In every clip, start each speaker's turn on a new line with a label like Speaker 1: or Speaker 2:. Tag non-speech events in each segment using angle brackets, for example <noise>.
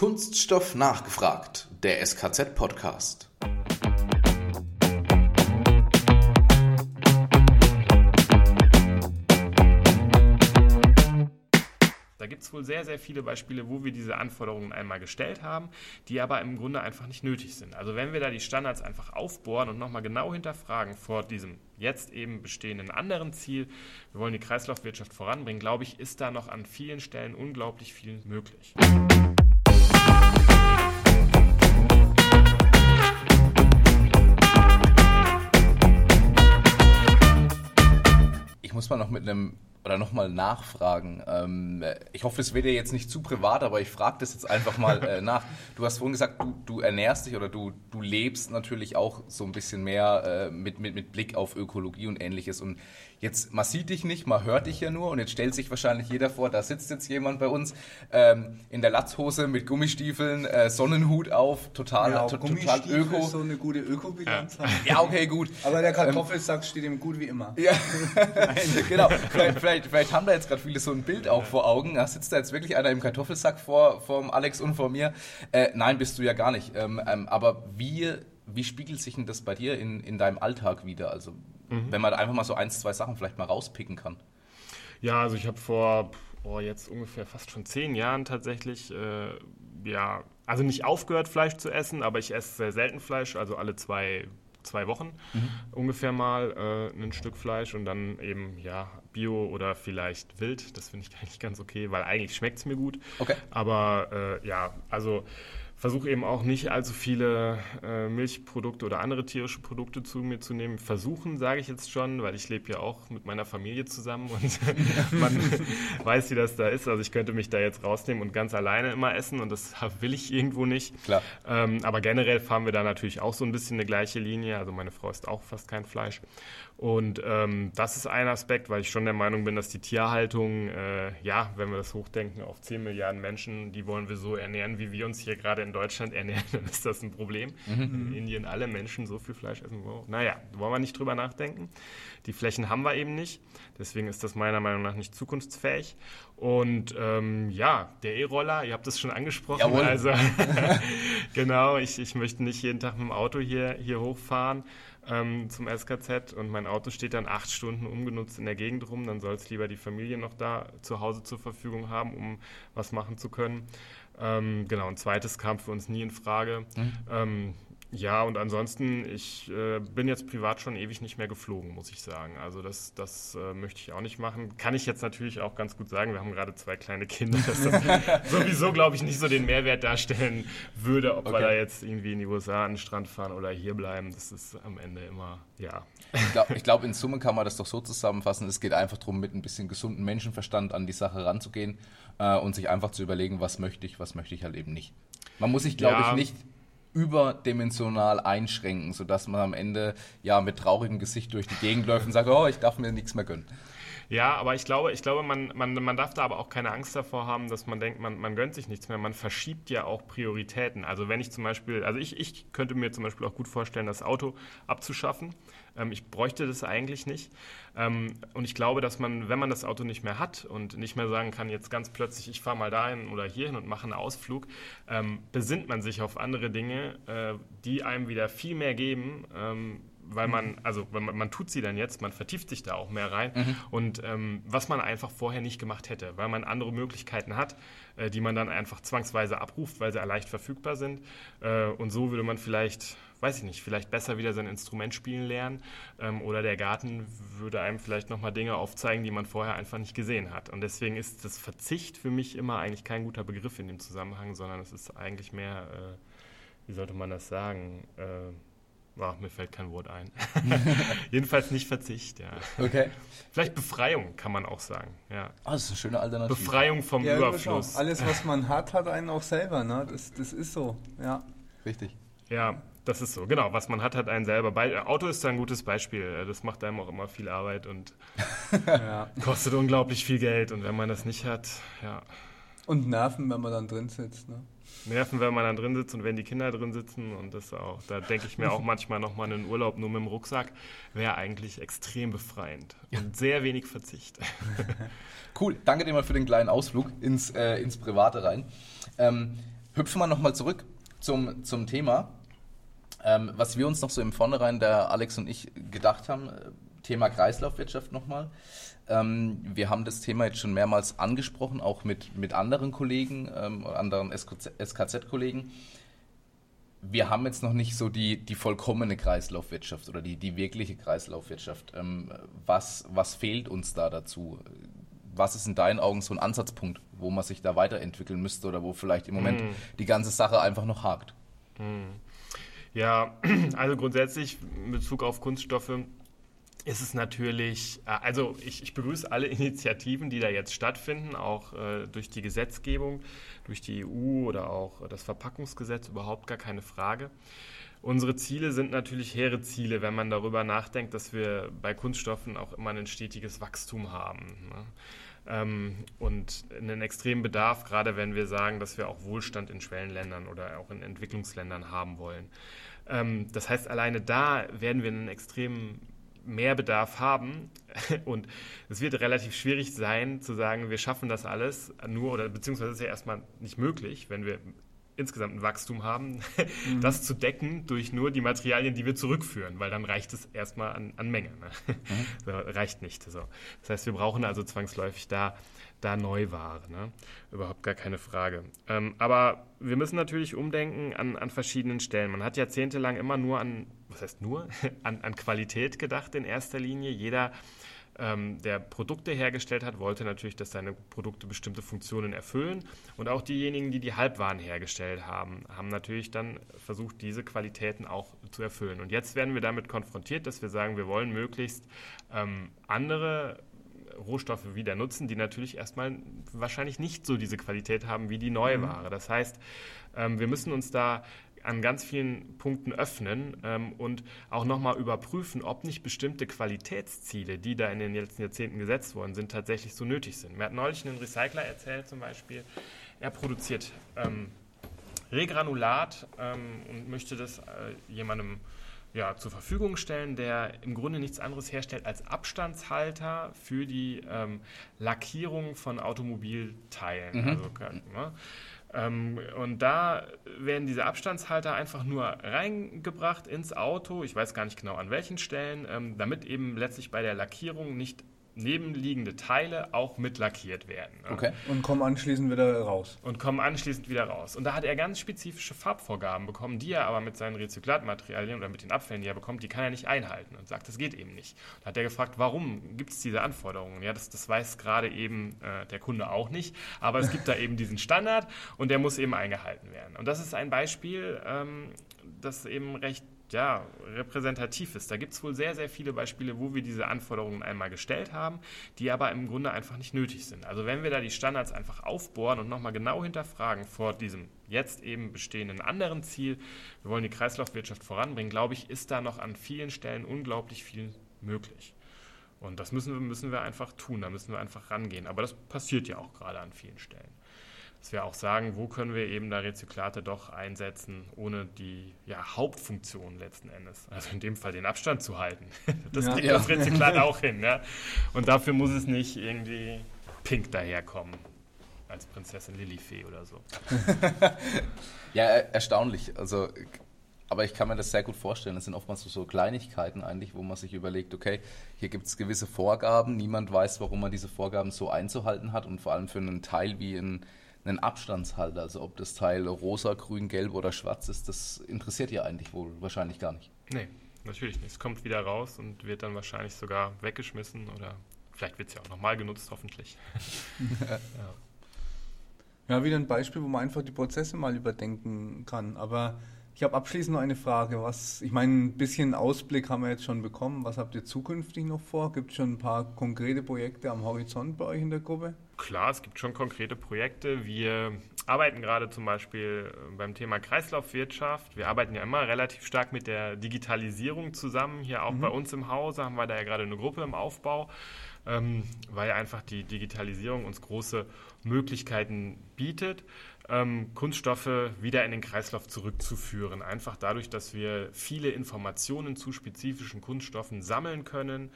Speaker 1: Kunststoff nachgefragt, der SKZ-Podcast.
Speaker 2: Da gibt es wohl sehr, sehr viele Beispiele, wo wir diese Anforderungen einmal gestellt haben, die aber im Grunde einfach nicht nötig sind. Also wenn wir da die Standards einfach aufbohren und nochmal genau hinterfragen vor diesem jetzt eben bestehenden anderen Ziel, wir wollen die Kreislaufwirtschaft voranbringen, glaube ich, ist da noch an vielen Stellen unglaublich viel möglich.
Speaker 1: Ich muss noch mit einem oder nochmal nachfragen. Ähm, ich hoffe, es wird dir jetzt nicht zu privat, aber ich frage das jetzt einfach mal <laughs> äh, nach. Du hast vorhin gesagt, du, du, ernährst dich oder du, du lebst natürlich auch so ein bisschen mehr äh, mit, mit, mit Blick auf Ökologie und ähnliches. Und Jetzt, man sieht dich nicht, man hört dich ja nur und jetzt stellt sich wahrscheinlich jeder vor, da sitzt jetzt jemand bei uns ähm, in der Latzhose mit Gummistiefeln, äh, Sonnenhut auf, total,
Speaker 3: ja,
Speaker 1: to total öko.
Speaker 3: so eine gute Ökobilanz
Speaker 1: ja. ja, okay, gut.
Speaker 3: Aber der Kartoffelsack ähm, steht ihm gut wie immer.
Speaker 1: Ja, <laughs> genau. Vielleicht, vielleicht, vielleicht, haben da jetzt gerade viele so ein Bild auch vor Augen. Da sitzt da jetzt wirklich einer im Kartoffelsack vor vom Alex und vor mir. Äh, nein, bist du ja gar nicht. Ähm, ähm, aber wie, wie spiegelt sich denn das bei dir in, in deinem Alltag wieder? Also Mhm. Wenn man einfach mal so ein, zwei Sachen vielleicht mal rauspicken kann.
Speaker 2: Ja, also ich habe vor oh, jetzt ungefähr fast schon zehn Jahren tatsächlich, äh, ja, also nicht aufgehört, Fleisch zu essen, aber ich esse sehr selten Fleisch, also alle zwei, zwei Wochen mhm. ungefähr mal äh, ein Stück Fleisch und dann eben, ja, Bio oder vielleicht wild. Das finde ich <laughs> eigentlich ganz okay, weil eigentlich schmeckt es mir gut. Okay. Aber äh, ja, also versuche eben auch nicht allzu viele äh, Milchprodukte oder andere tierische Produkte zu mir zu nehmen. Versuchen, sage ich jetzt schon, weil ich lebe ja auch mit meiner Familie zusammen und <laughs> man <laughs> weiß, wie das da ist. Also ich könnte mich da jetzt rausnehmen und ganz alleine immer essen und das will ich irgendwo nicht. Klar. Ähm, aber generell fahren wir da natürlich auch so ein bisschen eine gleiche Linie. Also meine Frau isst auch fast kein Fleisch. Und ähm, das ist ein Aspekt, weil ich schon der Meinung bin, dass die Tierhaltung, äh, ja, wenn wir das hochdenken auf 10 Milliarden Menschen, die wollen wir so ernähren, wie wir uns hier gerade in Deutschland <laughs> ernähren, dann ist das ein Problem. Mhm. In Indien alle Menschen so viel Fleisch essen. Wow. Naja, wollen wir nicht drüber nachdenken. Die Flächen haben wir eben nicht. Deswegen ist das meiner Meinung nach nicht zukunftsfähig. Und ähm, ja, der E-Roller, ihr habt es schon angesprochen. Jawohl. Also <laughs> <laughs> genau, ich, ich möchte nicht jeden Tag mit dem Auto hier, hier hochfahren ähm, zum SKZ und mein Auto steht dann acht Stunden ungenutzt in der Gegend rum, dann soll es lieber die Familie noch da zu Hause zur Verfügung haben, um was machen zu können. Ähm, genau, ein zweites kam für uns nie in Frage. Mhm. Ähm, ja, und ansonsten, ich äh, bin jetzt privat schon ewig nicht mehr geflogen, muss ich sagen. Also das, das äh, möchte ich auch nicht machen. Kann ich jetzt natürlich auch ganz gut sagen, wir haben gerade zwei kleine Kinder, dass das <laughs> sowieso, glaube ich, nicht so den Mehrwert darstellen würde, ob okay. wir da jetzt irgendwie in die USA an den Strand fahren oder hier bleiben. Das ist am Ende immer, ja.
Speaker 1: Ich glaube, glaub, in Summe kann man das doch so zusammenfassen. Es geht einfach darum, mit ein bisschen gesunden Menschenverstand an die Sache ranzugehen äh, und sich einfach zu überlegen, was möchte ich, was möchte ich halt eben nicht. Man muss sich, glaube ja. ich, nicht überdimensional einschränken, sodass man am Ende ja mit traurigem Gesicht durch die Gegend läuft und sagt, oh, ich darf mir nichts mehr gönnen.
Speaker 2: Ja, aber ich glaube, ich glaube man, man, man darf da aber auch keine Angst davor haben, dass man denkt, man, man gönnt sich nichts mehr. Man verschiebt ja auch Prioritäten. Also wenn ich zum Beispiel, also ich, ich könnte mir zum Beispiel auch gut vorstellen, das Auto abzuschaffen. Ähm, ich bräuchte das eigentlich nicht. Ähm, und ich glaube, dass man, wenn man das Auto nicht mehr hat und nicht mehr sagen kann, jetzt ganz plötzlich, ich fahre mal dahin oder hierhin und mache einen Ausflug, ähm, besinnt man sich auf andere Dinge, äh, die einem wieder viel mehr geben ähm, weil man, mhm. also man, man, tut sie dann jetzt, man vertieft sich da auch mehr rein mhm. und ähm, was man einfach vorher nicht gemacht hätte, weil man andere Möglichkeiten hat, äh, die man dann einfach zwangsweise abruft, weil sie leicht verfügbar sind äh, und so würde man vielleicht, weiß ich nicht, vielleicht besser wieder sein Instrument spielen lernen ähm, oder der Garten würde einem vielleicht nochmal Dinge aufzeigen, die man vorher einfach nicht gesehen hat und deswegen ist das Verzicht für mich immer eigentlich kein guter Begriff in dem Zusammenhang, sondern es ist eigentlich mehr, äh, wie sollte man das sagen, äh, Ach, mir fällt kein Wort ein. <laughs> Jedenfalls nicht Verzicht, ja. Okay. Vielleicht Befreiung kann man auch sagen, ja.
Speaker 1: Ah, das ist eine schöne Alternative.
Speaker 2: Befreiung vom ja, Überfluss.
Speaker 3: Alles, was man hat, hat einen auch selber, ne? Das, das ist so, ja.
Speaker 1: Richtig.
Speaker 2: Ja, das ist so, genau. Was man hat, hat einen selber. Bei, Auto ist da ein gutes Beispiel. Das macht einem auch immer viel Arbeit und <laughs> ja. kostet unglaublich viel Geld. Und wenn man das nicht hat, ja.
Speaker 3: Und Nerven, wenn man dann drin sitzt, ne?
Speaker 2: Nerven, wenn man dann drin sitzt und wenn die Kinder drin sitzen. Und das auch, da denke ich mir auch <laughs> manchmal nochmal einen Urlaub nur mit dem Rucksack, wäre eigentlich extrem befreiend ja. und sehr wenig Verzicht. <laughs>
Speaker 1: cool, danke dir mal für den kleinen Ausflug ins, äh, ins Private rein. Ähm, hüpfen wir nochmal zurück zum, zum Thema. Ähm, was wir uns noch so im Vornherein, der Alex und ich, gedacht haben, äh, Thema Kreislaufwirtschaft nochmal. Ähm, wir haben das Thema jetzt schon mehrmals angesprochen, auch mit, mit anderen Kollegen, ähm, anderen SKZ-Kollegen. Wir haben jetzt noch nicht so die, die vollkommene Kreislaufwirtschaft oder die, die wirkliche Kreislaufwirtschaft. Ähm, was, was fehlt uns da dazu? Was ist in deinen Augen so ein Ansatzpunkt, wo man sich da weiterentwickeln müsste oder wo vielleicht im Moment mm. die ganze Sache einfach noch hakt?
Speaker 2: Mm. Ja, <clears throat> also grundsätzlich in Bezug auf Kunststoffe ist es natürlich, äh, also ich, ich, begrüße alle <laughs> Initiativen, die da jetzt stattfinden, auch äh, durch die Gesetzgebung, durch die EU oder auch das Verpackungsgesetz, überhaupt gar keine Frage. Unsere Ziele sind natürlich hehre Ziele, wenn man darüber nachdenkt, dass wir bei Kunststoffen auch immer ein stetiges Wachstum haben. Ne? Ähm, und einen extremen Bedarf, gerade wenn wir sagen, dass wir auch Wohlstand in Schwellenländern oder auch in Entwicklungsländern haben wollen. Ähm, das heißt, alleine da werden wir einen extremen Mehrbedarf haben. <laughs> Und es wird relativ schwierig sein, zu sagen, wir schaffen das alles nur, oder beziehungsweise ist ja erstmal nicht möglich, wenn wir insgesamt ein Wachstum haben, mhm. das zu decken durch nur die Materialien, die wir zurückführen, weil dann reicht es erstmal an, an Menge. Ne? Mhm. <laughs> So, reicht nicht. So. Das heißt, wir brauchen also zwangsläufig da da Neuware. Ne? Überhaupt gar keine Frage. Ähm, aber wir müssen natürlich umdenken an, an verschiedenen Stellen. Man hat jahrzehntelang immer nur an, was heißt nur, <laughs> an, an Qualität gedacht in erster Linie. Jeder ähm, der Produkte hergestellt hat, wollte natürlich, dass seine Produkte bestimmte Funktionen erfüllen. Und auch diejenigen, die die Halbwaren hergestellt haben, haben natürlich dann versucht, diese Qualitäten auch zu erfüllen. Und jetzt werden wir damit konfrontiert, dass wir sagen, wir wollen möglichst ähm, andere Rohstoffe wieder nutzen, die natürlich erstmal wahrscheinlich nicht so diese Qualität haben wie die neue mhm. Ware. Das heißt, ähm, wir müssen uns da an ganz vielen Punkten öffnen ähm, und auch nochmal überprüfen, ob nicht bestimmte Qualitätsziele, die da in den letzten Jahrzehnten gesetzt worden sind, tatsächlich so nötig sind. Mir hat neulich ein Recycler erzählt zum Beispiel, er produziert ähm, Regranulat ähm, und möchte das äh, jemandem ja, zur Verfügung stellen, der im Grunde nichts anderes herstellt als Abstandshalter für die ähm, Lackierung von Automobilteilen. Mhm. Also, ne? Ähm, und da werden diese Abstandshalter einfach nur reingebracht ins Auto, ich weiß gar nicht genau an welchen Stellen, ähm, damit eben letztlich bei der Lackierung nicht nebenliegende Teile auch mit lackiert werden.
Speaker 3: Ne? Okay. Und kommen anschließend wieder raus.
Speaker 2: Und kommen anschließend wieder raus. Und da hat er ganz spezifische Farbvorgaben bekommen, die er aber mit seinen Rezyklatmaterialien oder mit den Abfällen, die er bekommt, die kann er nicht einhalten und sagt, das geht eben nicht. Da hat er gefragt, warum gibt es diese Anforderungen? Ja, das, das weiß gerade eben äh, der Kunde auch nicht, aber es gibt da eben diesen Standard und der muss eben eingehalten werden. Und das ist ein Beispiel, ähm, das eben recht ja, repräsentativ ist. Da gibt es wohl sehr, sehr viele Beispiele, wo wir diese Anforderungen einmal gestellt haben, die aber im Grunde einfach nicht nötig sind. Also wenn wir da die Standards einfach aufbohren und nochmal genau hinterfragen vor diesem jetzt eben bestehenden anderen Ziel, wir wollen die Kreislaufwirtschaft voranbringen, glaube ich, ist da noch an vielen Stellen unglaublich viel möglich. Und das müssen wir, müssen wir einfach tun, da müssen wir einfach rangehen. Aber das passiert ja auch gerade an vielen Stellen dass wir auch sagen, wo können wir eben da Rezyklate doch einsetzen, ohne die ja, Hauptfunktion letzten Endes, also in dem Fall den Abstand zu halten. <laughs> Das ja, kriegt ja. das Rezyklat auch hin. Ja? Und dafür muss es nicht irgendwie pink daherkommen, als Prinzessin Lilifee oder so. <laughs>
Speaker 1: ja, erstaunlich. Also aber ich kann mir das sehr gut vorstellen. Das sind oftmals so Kleinigkeiten eigentlich, wo man sich überlegt, okay, hier gibt es gewisse Vorgaben, niemand weiß, warum man diese Vorgaben so einzuhalten hat und vor allem für einen Teil wie ein einen Abstandshalter. Also ob das Teil rosa, grün, gelb oder schwarz ist, das interessiert ja eigentlich wohl wahrscheinlich gar nicht.
Speaker 2: Nee, natürlich nicht. Es kommt wieder raus und wird dann wahrscheinlich sogar weggeschmissen oder vielleicht wird es ja auch nochmal genutzt, hoffentlich. <laughs>
Speaker 3: ja. ja, wieder ein Beispiel, wo man einfach die Prozesse mal überdenken kann. Aber ich habe abschließend noch eine Frage. Was, ich meine, ein bisschen Ausblick haben wir jetzt schon bekommen. Was habt ihr zukünftig noch vor? Gibt es schon ein paar konkrete Projekte am Horizont bei euch in der Gruppe?
Speaker 2: Klar, es gibt schon konkrete Projekte. Wir arbeiten gerade zum Beispiel äh, beim Thema Kreislaufwirtschaft. Wir arbeiten ja immer relativ stark mit der Digitalisierung zusammen. Hier auch mhm. bei uns im Hause haben wir da ja gerade eine Gruppe im Aufbau, ähm, weil einfach die Digitalisierung uns große Möglichkeiten bietet ähm, Kunststoffe wieder in den Kreislauf zurückzuführen. Einfach dadurch, dass wir viele Informationen zu spezifischen Kunststoffen sammeln können,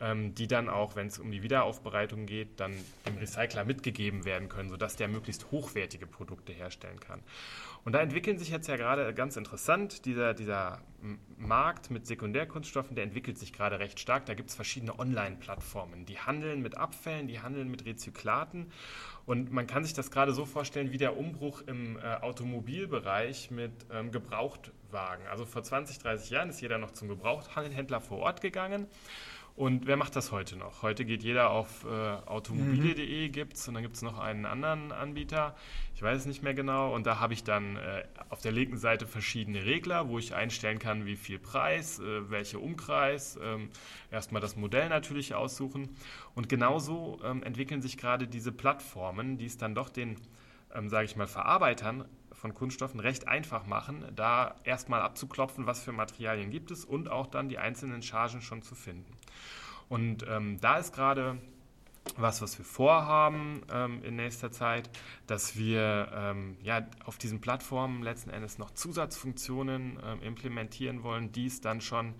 Speaker 2: ähm, die dann auch, wenn es um die Wiederaufbereitung geht, dann dem Recycler mitgegeben werden können, sodass der möglichst hochwertige Produkte herstellen kann. Und da entwickeln sich jetzt ja gerade ganz interessant, dieser, dieser Markt mit Sekundärkunststoffen, der entwickelt sich gerade recht stark. Da gibt es verschiedene Online-Plattformen, die handeln mit Abfällen, die handeln mit Rezyklaten. Und man kann sich das gerade so vorstellen wie der Umbruch im äh, Automobilbereich mit ähm, Gebrauchtwagen. Also vor 20, 30 Jahren ist jeder noch zum Gebrauchthändler vor Ort gegangen und wer macht das heute noch? Heute geht jeder auf äh, automobile.de, mhm. gibt's und dann gibt es noch einen anderen Anbieter, ich weiß es nicht mehr genau. Und da habe ich dann äh, auf der linken Seite verschiedene Regler, wo ich einstellen kann, wie viel Preis, äh, welche Umkreis, ähm, erstmal das Modell natürlich aussuchen. Und genauso ähm, entwickeln sich gerade diese Plattformen, die es dann doch den, ähm, sage ich mal, Verarbeitern von Kunststoffen recht einfach machen, da erstmal abzuklopfen, was für Materialien gibt es und auch dann die einzelnen Chargen schon zu finden. Und ähm, da ist gerade was, was wir vorhaben ähm, in nächster Zeit, dass wir ähm, ja, auf diesen Plattformen letzten Endes noch Zusatzfunktionen ähm, implementieren wollen, die es dann schon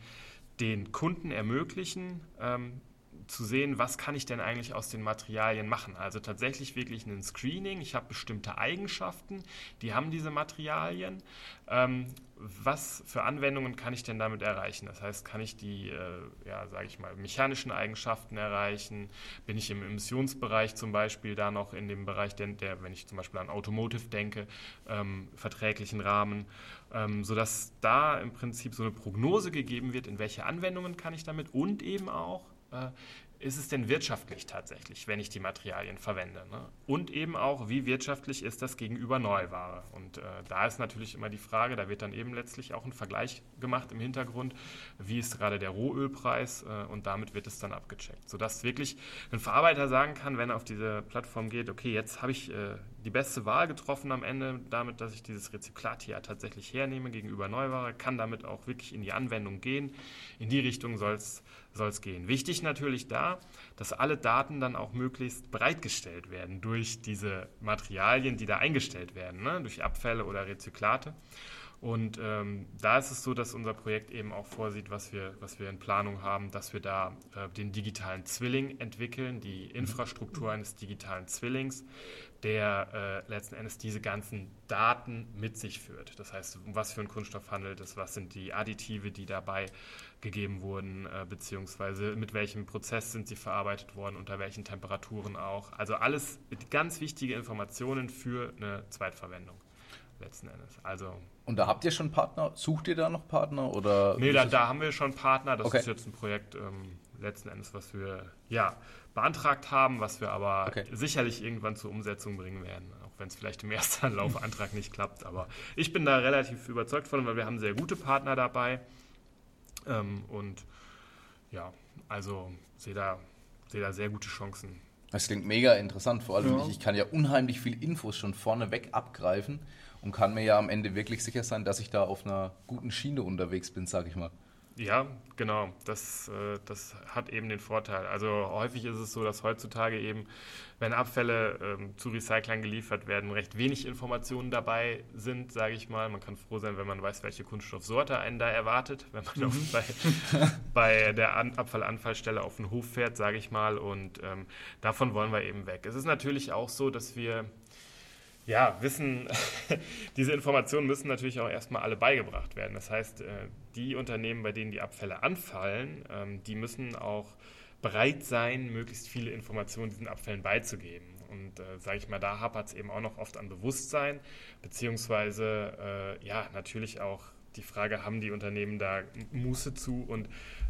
Speaker 2: den Kunden ermöglichen, ähm, zu sehen, was kann ich denn eigentlich aus den Materialien machen. Also tatsächlich wirklich ein Screening. Ich habe bestimmte Eigenschaften, die haben diese Materialien. Ähm, was für Anwendungen kann ich denn damit erreichen? Das heißt, kann ich die, äh, ja, sage ich mal, mechanischen Eigenschaften erreichen? Bin ich im Emissionsbereich zum Beispiel da noch in dem Bereich, der, der wenn ich zum Beispiel an Automotive denke, ähm, verträglichen Rahmen, ähm, sodass da im Prinzip so eine Prognose gegeben wird, in welche Anwendungen kann ich damit und eben auch, ist es denn wirtschaftlich tatsächlich, wenn ich die Materialien verwende? Ne? Und eben auch, wie wirtschaftlich ist das gegenüber Neuware? Und äh, da ist natürlich immer die Frage, da wird dann eben letztlich auch ein Vergleich gemacht im Hintergrund, wie ist gerade der Rohölpreis äh, und damit wird es dann abgecheckt, sodass wirklich ein Verarbeiter sagen kann, wenn er auf diese Plattform geht, okay, jetzt habe ich äh, die beste Wahl getroffen am Ende, damit, dass ich dieses Rezyklat hier tatsächlich hernehme gegenüber Neuware, kann damit auch wirklich in die Anwendung gehen. In die Richtung soll es gehen. Wichtig natürlich da, dass alle Daten dann auch möglichst bereitgestellt werden durch diese Materialien, die da eingestellt werden, ne? durch Abfälle oder Rezyklate. Und ähm, da ist es so, dass unser Projekt eben auch vorsieht, was wir, was wir in Planung haben, dass wir da äh, den digitalen Zwilling entwickeln, die Infrastruktur eines digitalen Zwillings, der äh, letzten Endes diese ganzen Daten mit sich führt. Das heißt, um was für einen Kunststoff handelt es, was sind die Additive, die dabei gegeben wurden, äh, beziehungsweise mit welchem Prozess sind sie verarbeitet worden, unter welchen Temperaturen auch. Also alles ganz wichtige Informationen für eine Zweitverwendung letzten Endes. Also
Speaker 1: und da habt ihr schon Partner? Sucht ihr da noch Partner oder?
Speaker 2: Nee, da, da haben wir schon Partner. Das okay. ist jetzt ein Projekt ähm, letzten Endes, was wir ja beantragt haben, was wir aber okay. sicherlich irgendwann zur Umsetzung bringen werden. Auch wenn es vielleicht im <laughs> ersten Anlaufantrag nicht klappt. Aber ich bin da relativ überzeugt von, weil wir haben sehr gute Partner dabei. Ähm, und ja, also sehe da, sehe da sehr gute Chancen.
Speaker 1: Das klingt mega interessant, vor allem ja. ich, ich kann ja unheimlich viel Infos schon vorneweg abgreifen und kann mir ja am Ende wirklich sicher sein, dass ich da auf einer guten Schiene unterwegs bin, sage ich mal.
Speaker 2: Ja, genau. Das, äh, das hat eben den Vorteil. Also häufig ist es so, dass heutzutage eben, wenn Abfälle ähm, zu Recyclern geliefert werden, recht wenig Informationen dabei sind, sage ich mal. Man kann froh sein, wenn man weiß, welche Kunststoffsorte einen da erwartet, wenn man mhm. bei, <laughs> bei der An Abfallanfallstelle auf den Hof fährt, sage ich mal. Und ähm, davon wollen wir eben weg. Es ist natürlich auch so, dass wir ja, Wissen, <laughs> diese Informationen müssen natürlich auch erstmal alle beigebracht werden. Das heißt, äh, die Unternehmen, bei denen die Abfälle anfallen, ähm, die müssen auch bereit sein, möglichst viele Informationen diesen Abfällen beizugeben. Und äh, sage ich mal, da hapert es eben auch noch oft an Bewusstsein, beziehungsweise äh, ja, natürlich auch die Frage, haben die Unternehmen da Muße zu und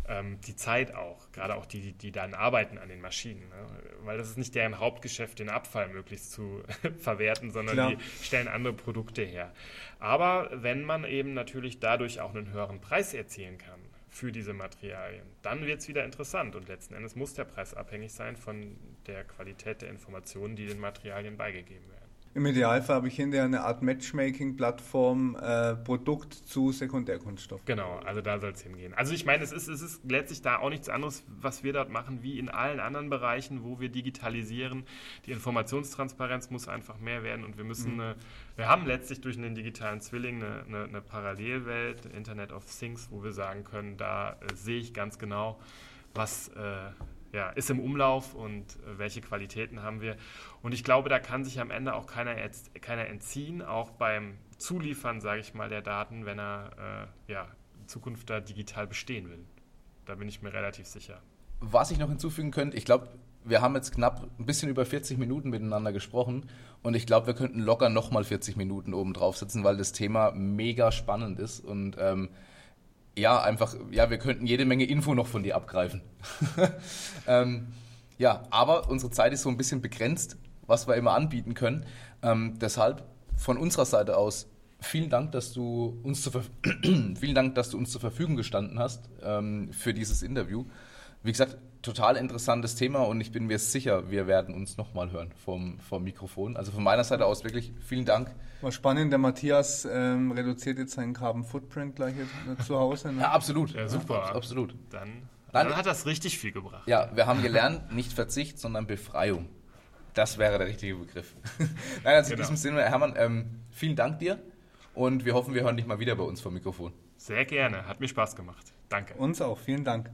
Speaker 2: ähm, die Zeit auch, gerade auch die, die dann arbeiten an den Maschinen. Ne? Weil das ist nicht deren Hauptgeschäft, den Abfall möglichst zu <laughs> verwerten, sondern Klar. die stellen andere Produkte her. Aber wenn man eben natürlich dadurch auch einen höheren Preis erzielen kann für diese Materialien, dann wird es wieder interessant und letzten Endes muss der Preis abhängig sein von der Qualität der Informationen, die den Materialien beigegeben werden.
Speaker 3: Im Idealfall habe ich hinterher eine Art Matchmaking-Plattform, äh, Produkt zu Sekundärkunststoff.
Speaker 2: Genau, also da soll es hingehen. Also ich meine, es ist, es ist letztlich da auch nichts anderes, was wir dort machen, wie in allen anderen Bereichen, wo wir digitalisieren. Die Informationstransparenz muss einfach mehr werden und wir müssen, mhm. eine, wir haben letztlich durch einen digitalen Zwilling eine, eine, eine Parallelwelt, Internet of Things, wo wir sagen können, da äh, sehe ich ganz genau, was äh, ja, ist im Umlauf und äh, welche Qualitäten haben wir. Und ich glaube, da kann sich am Ende auch keiner, keiner entziehen, auch beim Zuliefern, sage ich mal, der Daten, wenn er äh, ja, in Zukunft da digital bestehen will. Da bin ich mir relativ sicher.
Speaker 1: Was ich noch hinzufügen könnte, ich glaube, wir haben jetzt knapp ein bisschen über 40 Minuten miteinander gesprochen und ich glaube, wir könnten locker nochmal 40 Minuten oben drauf sitzen, weil das Thema mega spannend ist und ähm, ja, einfach, ja, wir könnten jede Menge Info noch von dir abgreifen. <laughs> ähm, ja, aber unsere Zeit ist so ein bisschen begrenzt, was wir immer anbieten können. Ähm, deshalb von unserer Seite aus vielen Dank, dass du uns zur, <clears throat> vielen Dank, dass du uns zur Verfügung gestanden hast ähm, für dieses Interview. Wie gesagt, total interessantes Thema und ich bin mir sicher, wir werden uns nochmal hören vom, vom Mikrofon. Also von meiner Seite aus wirklich vielen Dank.
Speaker 3: War spannend, der Matthias ähm, reduziert jetzt seinen Carbon Footprint gleich zu Hause.
Speaker 1: Ne? Ja, absolut.
Speaker 2: Ja, super.
Speaker 1: Ja, absolut.
Speaker 2: Dann, dann hat das richtig viel gebracht.
Speaker 1: Ja, wir haben gelernt, nicht Verzicht, sondern Befreiung. Das wäre der richtige Begriff. <laughs> Nein, also genau. in diesem Sinne, Hermann, ähm, vielen Dank dir und wir hoffen, wir hören dich mal wieder bei uns vom Mikrofon.
Speaker 2: Sehr gerne, hat mir Spaß gemacht. Danke.
Speaker 3: Uns auch, vielen Dank.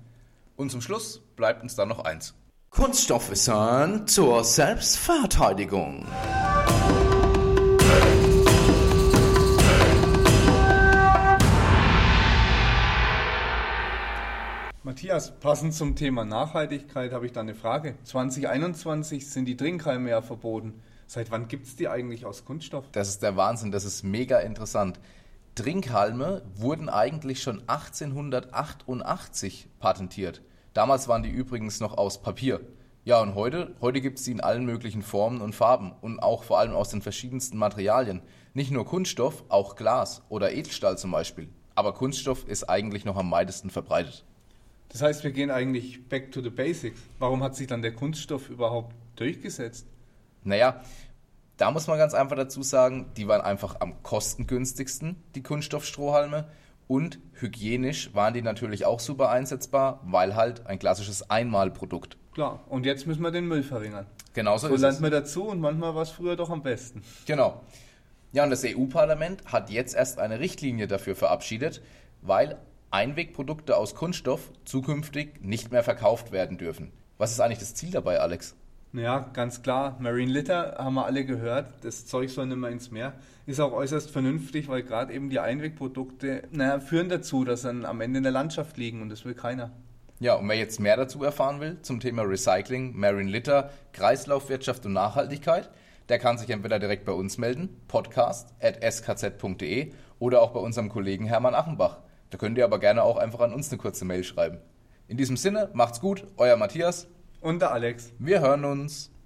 Speaker 1: Und zum Schluss bleibt uns dann noch eins.
Speaker 4: Kunststoffwissern zur Selbstverteidigung.
Speaker 3: Matthias, passend zum Thema Nachhaltigkeit habe ich da eine Frage. 2021 sind die Trinkhalme ja verboten. Seit wann gibt es die eigentlich aus Kunststoff?
Speaker 1: Das ist der Wahnsinn, das ist mega interessant. Trinkhalme wurden eigentlich schon 1888 patentiert. Damals waren die übrigens noch aus Papier. Ja, und heute, heute gibt es die in allen möglichen Formen und Farben und auch vor allem aus den verschiedensten Materialien. Nicht nur Kunststoff, auch Glas oder Edelstahl zum Beispiel. Aber Kunststoff ist eigentlich noch am weitesten verbreitet.
Speaker 3: Das heißt, wir gehen eigentlich back to the basics. Warum hat sich dann der Kunststoff überhaupt durchgesetzt?
Speaker 1: Naja, da muss man ganz einfach dazu sagen, die waren einfach am kostengünstigsten, die Kunststoffstrohhalme. Und hygienisch waren die natürlich auch super einsetzbar, weil halt ein klassisches Einmalprodukt.
Speaker 3: Klar, und jetzt müssen wir den Müll verringern.
Speaker 1: Genauso
Speaker 3: so ist lernt man dazu und manchmal war es früher doch am besten.
Speaker 1: Genau. Ja, und das EU-Parlament hat jetzt erst eine Richtlinie dafür verabschiedet, weil Einwegprodukte aus Kunststoff zukünftig nicht mehr verkauft werden dürfen. Was ist eigentlich das Ziel dabei, Alex?
Speaker 3: Ja, ganz klar. Marine Litter haben wir alle gehört. Das Zeug soll nicht mehr ins Meer. Ist auch äußerst vernünftig, weil gerade eben die Einwegprodukte naja, führen dazu, dass dann am Ende in der Landschaft liegen und das will keiner.
Speaker 1: Ja, und wer jetzt mehr dazu erfahren will zum Thema Recycling, Marine Litter, Kreislaufwirtschaft und Nachhaltigkeit, der kann sich entweder direkt bei uns melden, podcast.skz.de oder auch bei unserem Kollegen Hermann Achenbach. Da könnt ihr aber gerne auch einfach an uns eine kurze Mail schreiben. In diesem Sinne, macht's gut, euer Matthias
Speaker 3: und der Alex.
Speaker 1: Wir hören uns.